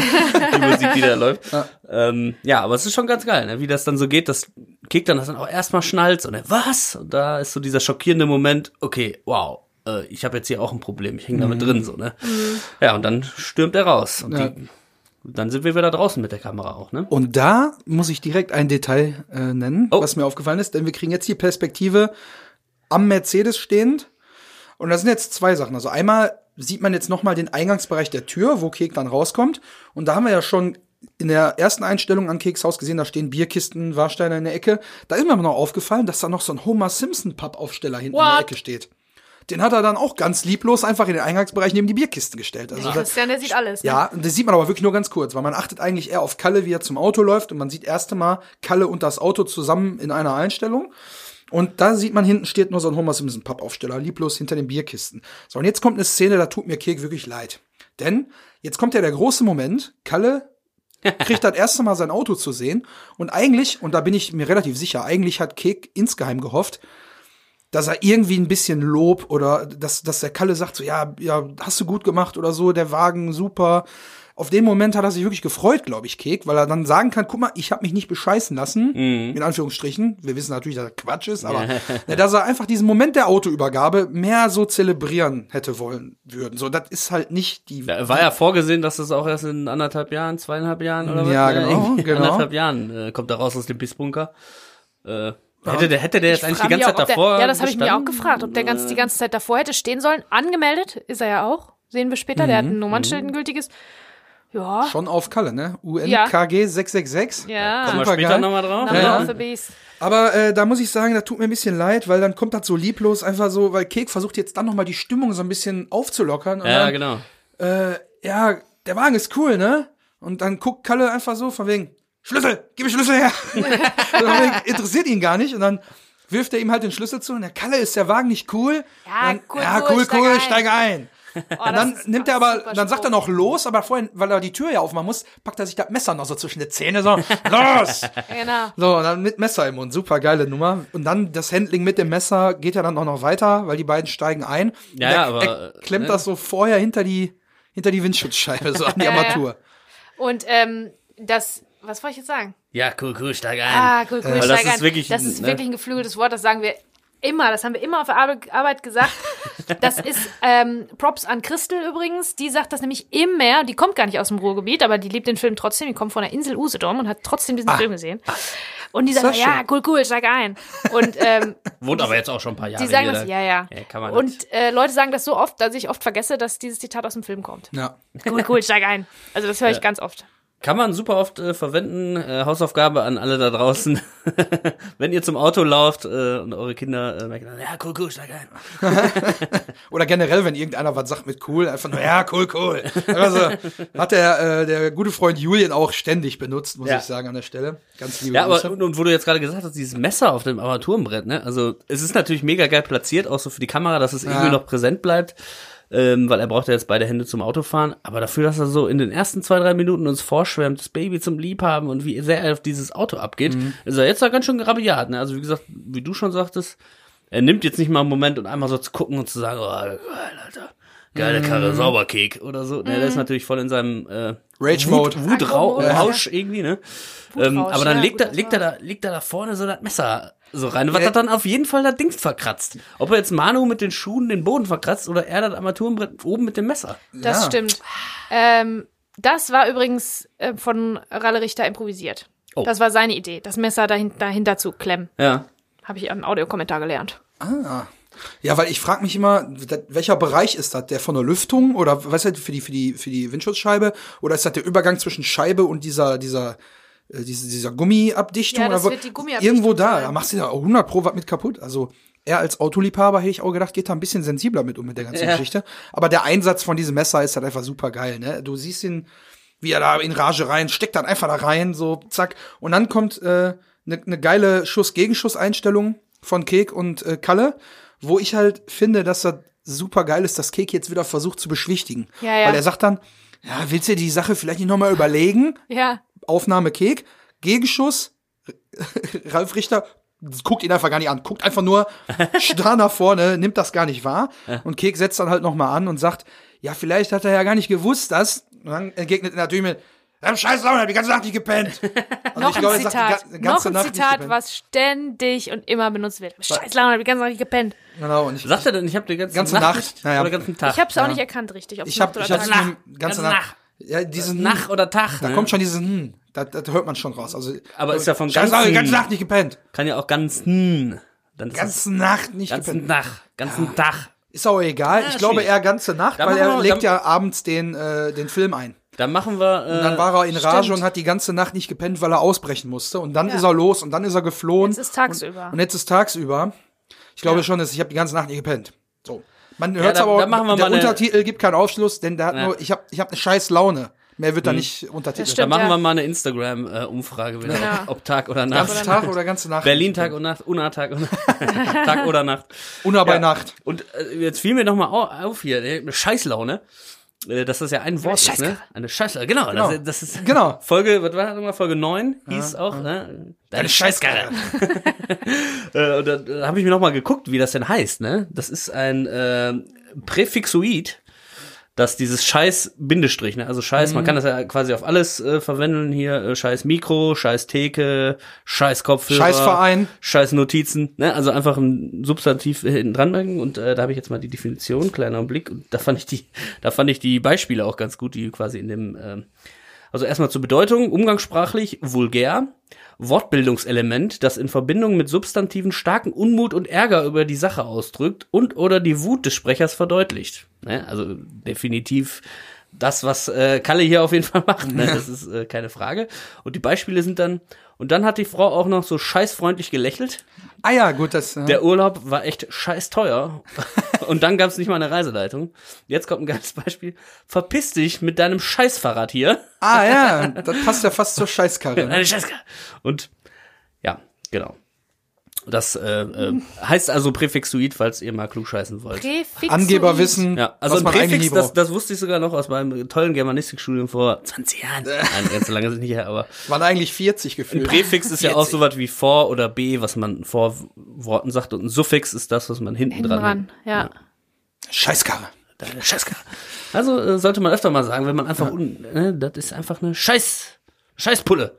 Die Musik, die da läuft. Ja. Ähm, ja, aber es ist schon ganz geil, ne, wie das dann so geht, dass Kek dann das dann auch erstmal schnallt und er, was? Und da ist so dieser schockierende Moment, okay, wow, äh, ich habe jetzt hier auch ein Problem, ich hänge damit drin, so, ne? Ja, und dann stürmt er raus. Und Ja. die, dann sind wir wieder draußen mit der Kamera auch, ne? Und da muss ich direkt ein Detail äh, nennen, Oh. was mir aufgefallen ist, denn wir kriegen jetzt die Perspektive am Mercedes stehend. Und da sind jetzt zwei Sachen. Also einmal sieht man jetzt noch mal den Eingangsbereich der Tür, wo Kek dann rauskommt. Und da haben wir ja schon in der ersten Einstellung an Keks Haus gesehen, da stehen Bierkisten, Warsteine in der Ecke. Da ist mir aber noch aufgefallen, dass da noch so ein Homer Simpson Pappaufsteller hinten in der What? Ecke steht. Den hat er dann auch ganz lieblos einfach in den Eingangsbereich neben die Bierkisten gestellt. Also das, Christian, der sieht alles. Ne? ja, das sieht man aber wirklich nur ganz kurz, weil man achtet eigentlich eher auf Kalle, wie er zum Auto läuft und man sieht erst einmal Kalle und das Auto zusammen in einer Einstellung. Und da sieht man hinten steht nur so ein Homer Simpson Pappaufsteller, lieblos hinter den Bierkisten. So, und jetzt kommt eine Szene, da tut mir Kek wirklich leid. Denn jetzt kommt ja der große Moment, Kalle kriegt das erste Mal sein Auto zu sehen und eigentlich, und da bin ich mir relativ sicher, eigentlich hat Kek insgeheim gehofft, dass er irgendwie ein bisschen Lob oder dass, dass der Kalle sagt so, ja, ja, hast du gut gemacht oder so, der Wagen super. Auf den Moment hat er sich wirklich gefreut, glaube ich, Kek, weil er dann sagen kann, guck mal, ich habe mich nicht bescheißen lassen, in Anführungsstrichen. Wir wissen natürlich, dass das Quatsch ist, aber ja, dass er einfach diesen Moment der Autoübergabe mehr so zelebrieren hätte wollen würden. So, das ist halt nicht die. Da war ja vorgesehen, dass das auch erst in anderthalb Jahren, zweieinhalb Jahren oder was? Ja, genau, Irgendwie genau. Anderthalb Jahren äh, kommt er raus aus dem Bissbunker. Äh, hätte, der, hätte der jetzt Ich eigentlich die ganze mich Zeit auch, davor Der, ja, das habe ich mir auch gefragt, ob der ganz, die ganze Zeit davor hätte stehen sollen. Angemeldet ist er ja auch. Sehen wir später. Der hat ein Nummernschild, ein gültiges. Ja. Schon auf Kalle, ne? UNKG 666. Ja. Kommen wir später nochmal drauf. Ja. Aber äh, da muss ich sagen, da tut mir ein bisschen leid, weil dann kommt das so lieblos einfach so, weil Kek versucht jetzt dann noch mal die Stimmung so ein bisschen aufzulockern. Und Ja, dann, genau. äh, ja, der Wagen ist cool, ne? Und dann guckt Kalle einfach so von wegen, Schlüssel, gib mir Schlüssel her. Interessiert ihn gar nicht. Und dann wirft er ihm halt den Schlüssel zu und der Kalle, ist der Wagen nicht cool? Ja, dann, cool, ja, cool, cool, steig cool, ein. steig ein. Oh, Und dann ist- nimmt er aber, dann sagt er noch los, aber vorhin, weil er die Tür ja aufmachen muss, packt er sich das Messer noch so zwischen die Zähne so, los! Genau. So, und dann mit Messer im Mund, super geile Nummer. Und dann das Handling mit dem Messer geht ja dann auch noch weiter, weil die beiden steigen ein. Ja, er, ja, aber, er klemmt ne? das so vorher hinter die, hinter die Windschutzscheibe, so an die Ja, ja. Armatur. Und ähm, das, was wollte ich jetzt sagen? Ja, cool, cool, steig ein. Ah, cool, cool, Weil steig das ist ein. wirklich das ein- ist ne? wirklich ein geflügeltes Wort, das sagen wir immer, das haben wir immer auf der Arbe- Arbeit gesagt. Das ist ähm, Props an Christel übrigens, die sagt das nämlich immer, die kommt gar nicht aus dem Ruhrgebiet, aber die liebt den Film trotzdem, die kommt von der Insel Usedom und hat trotzdem diesen Film gesehen. Und die sagt, das ja, cool, cool, steig ein. Und ähm, Wohnt aber jetzt auch schon ein paar Jahre die sagen hier. das, da- ja, ja. Ja, kann man Und äh, Leute sagen das so oft, dass ich oft vergesse, dass dieses Zitat aus dem Film kommt. Ja. Cool, cool, steig ein. Also das höre ich ganz oft. Kann man super oft äh, verwenden. Äh, Hausaufgabe an alle da draußen. Wenn ihr zum Auto lauft äh, und eure Kinder äh, merken, ja, cool, cool, steig ein. Oder generell, wenn irgendeiner was sagt mit cool, einfach nur, ja, cool, cool. Also, hat der, äh, der gute Freund Julian auch ständig benutzt, muss Ja. ich sagen, an der Stelle. Ganz liebe Ja, aber und, und wo du jetzt gerade gesagt hast, dieses Messer auf dem Armaturenbrett, ne? Also es ist natürlich mega geil platziert, auch so für die Kamera, dass es irgendwie noch präsent bleibt. Ähm, weil er braucht ja jetzt beide Hände zum Autofahren. Aber dafür, dass er so in den ersten zwei, drei Minuten uns vorschwärmt, das Baby zum Liebhaben und wie sehr er auf dieses Auto abgeht, ist er jetzt da ganz schön rabiat. Ne? Also wie gesagt, wie du schon sagtest, er nimmt jetzt nicht mal einen Moment und einmal so zu gucken und zu sagen, oh, geil, Alter. Geile Karre, Sauberkek oder so. Ne, der ist natürlich voll in seinem äh, Rage-Mode. Wut, Wutrausch Ja. Irgendwie, ne? Ähm, Wutrausch, aber dann ja, legt er, legt er da, legt er da vorne so das Messer so rein, was Ja. hat dann auf jeden Fall das Ding verkratzt. Ob er jetzt Manu mit den Schuhen den Boden verkratzt oder er das Armaturenbrett oben mit dem Messer. Das Ja. stimmt. Ähm, das war übrigens äh, von Ralle Richter improvisiert. Oh. Das war seine Idee, das Messer dahin, dahinter zu klemmen. Ja. Habe ich am Audiokommentar gelernt. Ja, weil ich frage mich immer, welcher Bereich ist das? Der von der Lüftung oder was ist das für die für die für die Windschutzscheibe oder ist das der Übergang zwischen Scheibe und dieser dieser äh, diese, dieser Gummiabdichtung Ja, das wird die Gummiabdichtung irgendwo da, da machst du ja auch 100 pro was mit kaputt. Also er als Autoliebhaber hätte ich auch gedacht, geht da ein bisschen sensibler mit um mit der ganzen Ja. Geschichte. Aber der Einsatz von diesem Messer ist halt einfach super geil, ne? Du siehst ihn, wie er da in Rage rein, steckt dann einfach da rein, so zack. Und dann kommt eine äh, ne geile Schuss-Gegenschuss-Einstellung von Kek und äh, Kalle, wo ich halt finde, dass das super geil ist, dass Kek jetzt wieder versucht zu beschwichtigen. Ja, ja. Weil er sagt dann, ja, willst du die Sache vielleicht nicht nochmal überlegen? Ja, Aufnahme Kek, Gegenschuss, Ralf Richter guckt ihn einfach gar nicht an, guckt einfach nur starr nach vorne, nimmt das gar nicht wahr. Und Kek setzt dann halt nochmal an und sagt, ja, vielleicht hat er ja gar nicht gewusst, dass. Und dann entgegnet er natürlich mit, ja, scheiß Laune, hab die ganze Nacht nicht gepennt. Also noch ich glaube, ein er sagt die Zitat. ga- noch ganze ein Nacht Zitat, was ständig und immer benutzt wird. Scheiß Laune, hab die ganze Nacht nicht gepennt. Genau, und ich, Sagt er denn, ich habe die ganze, Ganze Nacht, Nacht, naja. oder ganzen Tag? Ich habe es auch nicht erkannt richtig, ob ich hab, Nacht ich hab's ganze Ganze Nacht. Nacht. Ja, diesen, Nach oder Tag? da ne? kommt schon dieses, hm, das, das hört man schon raus. Also, Aber ist ja Laune, die ganzen- ganze Nacht nicht gepennt. Kann ja auch ganz, hm, dann Ganze Nacht nicht ganzen gepennt. Tag, ganzen Tag. Ist auch egal. Ja, ich glaube schwierig. eher ganze Nacht, Da weil er wir- legt da- ja abends den, äh, den Film ein. Dann machen wir. Äh, Und dann war er in Rage stimmt. und hat die ganze Nacht nicht gepennt, weil er ausbrechen musste. Und dann ist er los und dann ist er geflohen. Jetzt ist tagsüber. Und, und jetzt ist tagsüber. Ich glaube schon, dass ich habe die ganze Nacht nicht gepennt. So. Man hört da- aber machen wir der mal eine- Untertitel gibt keinen Aufschluss, denn der hat Ja. nur, ich habe ich hab eine scheiß Laune. Mehr wird da nicht untertitelt. Das da stimmt. machen ja. wir mal eine Instagram-Umfrage wieder, Genau. ob, ob Tag oder Nacht. Ganzen Tag oder ganze Nacht. Berlin Tag und Nacht, Unna Tag und Tag oder Nacht. Una bei Ja. Nacht. Und äh, jetzt fiel mir noch mal au- auf hier, äh, eine Scheißlaune. Äh, dass das ja ein Wort ist, ne? Scheißkarre. Eine Scheißlaune. Genau, Genau. Das, das ist Genau. Folge, was war das nochmal? Folge 9 hieß auch, ne? Deine Scheißkarre. äh, und da, da habe ich mir noch mal geguckt, wie das denn heißt, ne? Das ist ein äh, Präfixoid, das dieses Scheiß Bindestrich, ne? Also Scheiß, man kann das ja quasi auf alles äh, verwenden hier, äh, Scheiß Mikro, Scheiß Theke, Scheiß Kopfhörer, Scheißverein. Scheiß Notizen, ne? Also einfach ein Substantiv hinten dran merken und äh, da habe ich jetzt mal die Definition, kleiner Blick und da fand ich die, da fand ich die Beispiele auch ganz gut, die quasi in dem ähm, also erstmal zur Bedeutung, umgangssprachlich vulgär, Wortbildungselement, das in Verbindung mit Substantiven starken Unmut und Ärger über die Sache ausdrückt und oder die Wut des Sprechers verdeutlicht. Ne? Also definitiv das, was äh, Kalle hier auf jeden Fall macht. Ne? Das ist äh, keine Frage. Und die Beispiele sind dann, und dann hat die Frau auch noch so scheißfreundlich gelächelt. Ah ja, gut, das. äh, Der Urlaub war echt scheiß teuer. Und dann gab es nicht mal eine Reiseleitung. Jetzt kommt ein geiles Beispiel. Verpiss dich mit deinem Scheißfahrrad hier. ah ja, das passt ja fast zur Scheißkarre. Ne? Eine Scheißkarre. Und ja, genau. Das äh, äh, heißt also Präfixuid, falls ihr mal klugscheißen wollt. Präfixoid. Angeberwissen, Ja, also was ein Präfix, das, das wusste ich sogar noch aus meinem tollen Germanistikstudium vor 20 Jahren. Nein, ganz so lange sind nicht her, aber waren eigentlich 40 ein gefühlt. Präfix ist ja auch 40. sowas wie vor oder b, was man vor Worten sagt und ein Suffix ist das, was man hinten, Hinten dran dran, ja. Scheißkarre. Deine Scheißkarre. Also äh, sollte man öfter mal sagen, wenn man einfach un, ne, das ist einfach eine Scheiß Scheißpulle.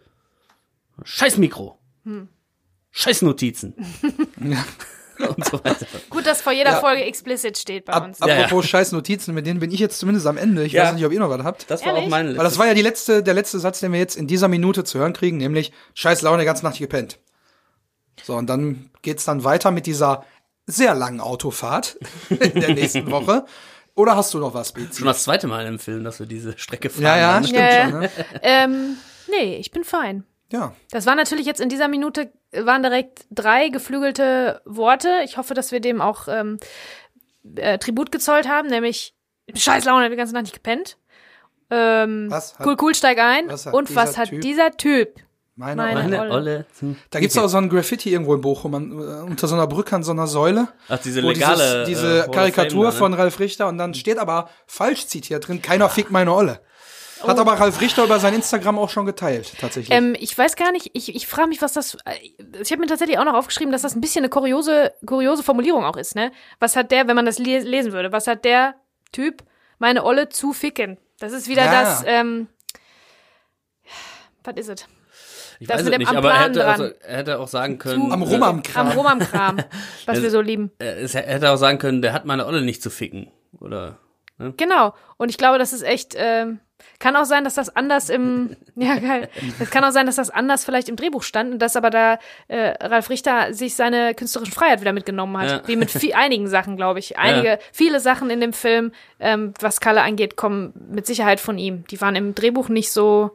Scheißmikro. Scheißnotizen. und so weiter. Gut, dass vor jeder Ja. Folge explicit steht bei Ab, uns. Ja, apropos Scheißnotizen, mit denen bin ich jetzt zumindest am Ende. Ich Ja. weiß nicht, ob ihr noch was habt. Das war auch meine Weil das war ja die letzte, der letzte Satz, den wir jetzt in dieser Minute zu hören kriegen, nämlich Scheiß Laune, ganz Nacht gepennt. So, und dann geht's dann weiter mit dieser sehr langen Autofahrt in der nächsten Woche. Oder hast du noch was, Bezi? Schon das zweite Mal im Film, dass wir diese Strecke fahren. Ja, ja, dann. stimmt Ja, schon. Ne? Ähm, nee, ich bin fein. Ja. Das war natürlich jetzt in dieser Minute, äh, waren direkt drei geflügelte Worte. Ich hoffe, dass wir dem auch ähm, äh, Tribut gezollt haben, nämlich Scheiß Laune, hab die ganze Nacht nicht gepennt. Ähm, Was hat- cool, cool, steig ein. was hat Und was hat Typ- dieser Typ? Meine, Meine- Olle. Meine Olle. Olle. Da gibt's auch so ein Graffiti irgendwo in Bochum, an, äh, unter so einer Brücke an so einer Säule. Ach, diese legale. dieses, diese äh, Karikatur Fame da, von ne? Ralf Richter und dann steht aber falsch zitiert drin, keiner fickt meine Olle. Hat aber Ralf Richter über sein Instagram auch schon geteilt, tatsächlich. Ähm, ich weiß gar nicht, ich, ich frage mich, was das. äh, Ich habe mir tatsächlich auch noch aufgeschrieben, dass das ein bisschen eine kuriose, kuriose Formulierung auch ist, ne? Was hat der, wenn man das le lesen würde, was hat der Typ, meine Olle zu ficken? Das ist wieder Ja. das, ähm, was ist es? Ich Das weiß mit es dem nicht, am aber er Plan hätte, dran. also, er hätte auch sagen können. Am äh, Rum am Kram. Am Rum am Kram, was wir so lieben. es- Er hätte auch sagen können, der hat meine Olle nicht zu ficken. Oder. Genau. Und ich glaube, das ist echt, ähm, kann auch sein, dass das anders im, ja geil, es kann auch sein, dass das anders vielleicht im Drehbuch stand und dass aber da äh, Ralf Richter sich seine künstlerische Freiheit wieder mitgenommen hat. Ja. Wie mit viel, einigen Sachen, glaube ich. Einige, viele Sachen in dem Film, ähm, was Kalle angeht, kommen mit Sicherheit von ihm. Die waren im Drehbuch nicht so,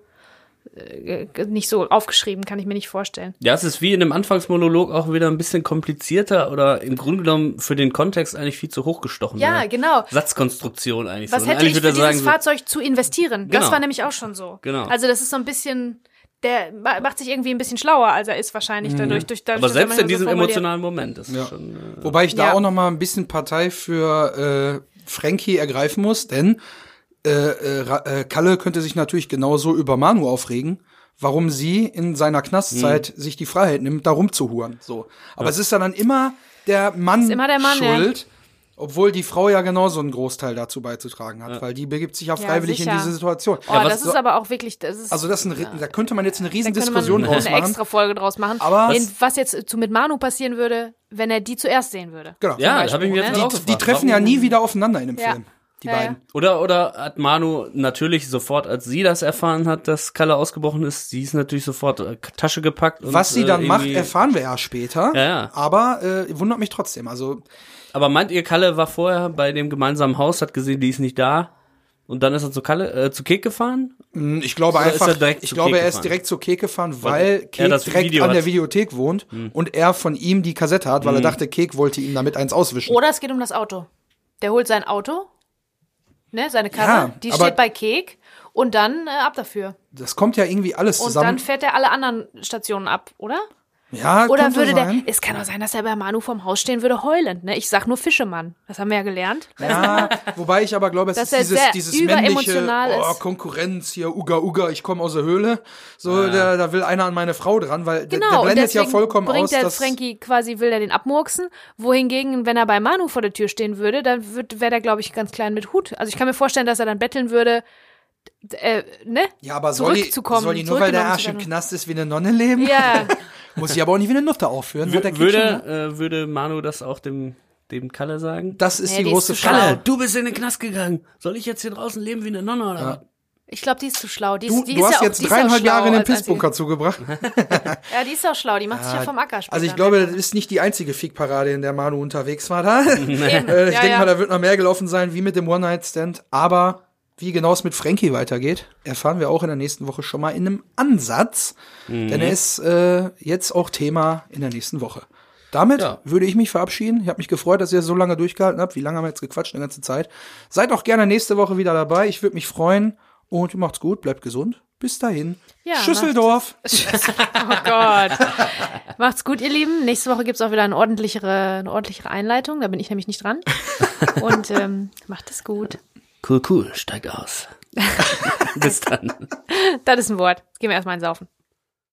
nicht so aufgeschrieben, kann ich mir nicht vorstellen. Ja, es ist wie in dem Anfangsmonolog auch wieder ein bisschen komplizierter oder im Grunde genommen für den Kontext eigentlich viel zu hochgestochen. Ja, ne? genau. Satzkonstruktion eigentlich Was so. Hätte eigentlich ich für dieses sagen, so, Fahrzeug zu investieren? Das Genau. war nämlich auch schon so. Genau. Also das ist so ein bisschen, der ma- macht sich irgendwie ein bisschen schlauer, als er ist wahrscheinlich dadurch. Durch, dadurch Mhm. aber er selbst in diesem so emotionalen Moment ist Ja. schon. Äh, Wobei ich da Ja. auch noch mal ein bisschen Partei für äh, Frankie ergreifen muss, denn äh, äh, äh, Kalle könnte sich natürlich genauso über Manu aufregen, warum sie in seiner Knastzeit Mhm. sich die Freiheit nimmt, da rumzuhuren. So. Aber es ist dann, dann immer der Mann, Ist immer der Mann, ja. schuld, obwohl die Frau ja genauso einen Großteil dazu beizutragen hat, weil die begibt sich ja freiwillig in diese Situation. Oh, Ja, was das so- ist aber auch wirklich, das ist, Also das ist ein, da könnte man jetzt eine da riesen könnte man Diskussion eine draus machen. extra Folge draus machen. Aber- in, was jetzt zu mit Manu passieren würde, wenn er die zuerst sehen würde. Genau. ja, habe ich mir jetzt ne? auch Die, die treffen ja nie wieder aufeinander in dem Ja. Film, die Ja, ja. beiden. Oder, oder hat Manu natürlich sofort, als sie das erfahren hat, dass Kalle ausgebrochen ist, sie ist natürlich sofort äh, Tasche gepackt. Und, Was sie äh, dann macht, irgendwie- erfahren wir ja später. Ja, ja. Aber äh, wundert mich trotzdem. Also Aber meint ihr, Kalle war vorher bei dem gemeinsamen Haus, hat gesehen, die ist nicht da? Und dann ist er zu Kalle, äh, zu Kek gefahren? mh, ich glaube Oder einfach, er ich glaube, Kek er ist direkt zu Kek gefahren, Weil weil er Kek das direkt Video an hat. der Videothek wohnt und er von ihm die Kassette hat, weil er dachte, Kek wollte ihm damit eins auswischen. Oder es geht um das Auto. Der holt sein Auto, ne, seine Karre, Ja, die steht bei Kek und dann äh, ab dafür. Das kommt ja irgendwie alles Und zusammen. dann fährt er alle anderen Stationen ab, oder? Ja, Oder würde sein. der, es kann auch sein, dass er bei Manu vorm Haus stehen würde, heulend, ne? Ich sag nur Fischemann. Das haben wir ja gelernt. Ja, wobei ich aber glaube, es Dass ist dieses, dieses männliche oh. Konkurrenz hier, Uga Uga, ich komme aus der Höhle. So, der, da will einer an meine Frau dran, weil der, Genau, der und blendet ja vollkommen bringt aus, der dass Frankie quasi, will er den abmurksen, wohingegen, wenn er bei Manu vor der Tür stehen würde, dann wäre der, glaube ich, ganz klein mit Hut. Also ich kann mir vorstellen, dass er dann betteln würde, äh, ne? ja, aber soll die, soll die nur, weil der Arsch im. Knast ist, wie eine Nonne leben? Ja, Muss ich aber auch nicht wie eine Nutte aufführen. schon- Würde, äh, würde Manu das auch dem, dem Kalle sagen? Das ist Nee, die die große. Frage. Kalle, du bist in den Knast gegangen. Soll ich jetzt hier draußen leben wie eine Nonne oder was? ich glaube, die ist zu schlau. Die ist, Du, die du ist hast ja jetzt auch dreieinhalb schlau Jahre in den. Pissbunker zugebracht. Ja, die ist auch schlau. Die macht sich ja vom Acker später. Also ich glaube, das ist nicht die einzige Fickparade, in der Manu unterwegs war da. Äh, ich ja, denke ja. mal, da wird noch mehr gelaufen sein, wie mit dem One-Night-Stand. Aber wie genau es mit Frankie weitergeht, erfahren wir auch in der nächsten Woche schon mal in einem Ansatz. Denn er ist äh, jetzt auch Thema in der nächsten Woche. Damit Ja. würde ich mich verabschieden. Ich habe mich gefreut, dass ihr so lange durchgehalten habt. Wie lange haben wir jetzt gequatscht? Eine ganze Zeit. Seid auch gerne nächste Woche wieder dabei. Ich würde mich freuen. Und macht's gut, bleibt gesund. Bis dahin. Ja, Schüsseldorf. Oh Gott. Macht's gut, ihr Lieben. Nächste Woche gibt's auch wieder eine ordentlichere, eine ordentlichere Einleitung. Da bin ich nämlich nicht dran. Und ähm, macht es gut. Cool, cool, steig aus. Bis dann. Das ist ein Wort. Gehen wir erstmal ins Saufen.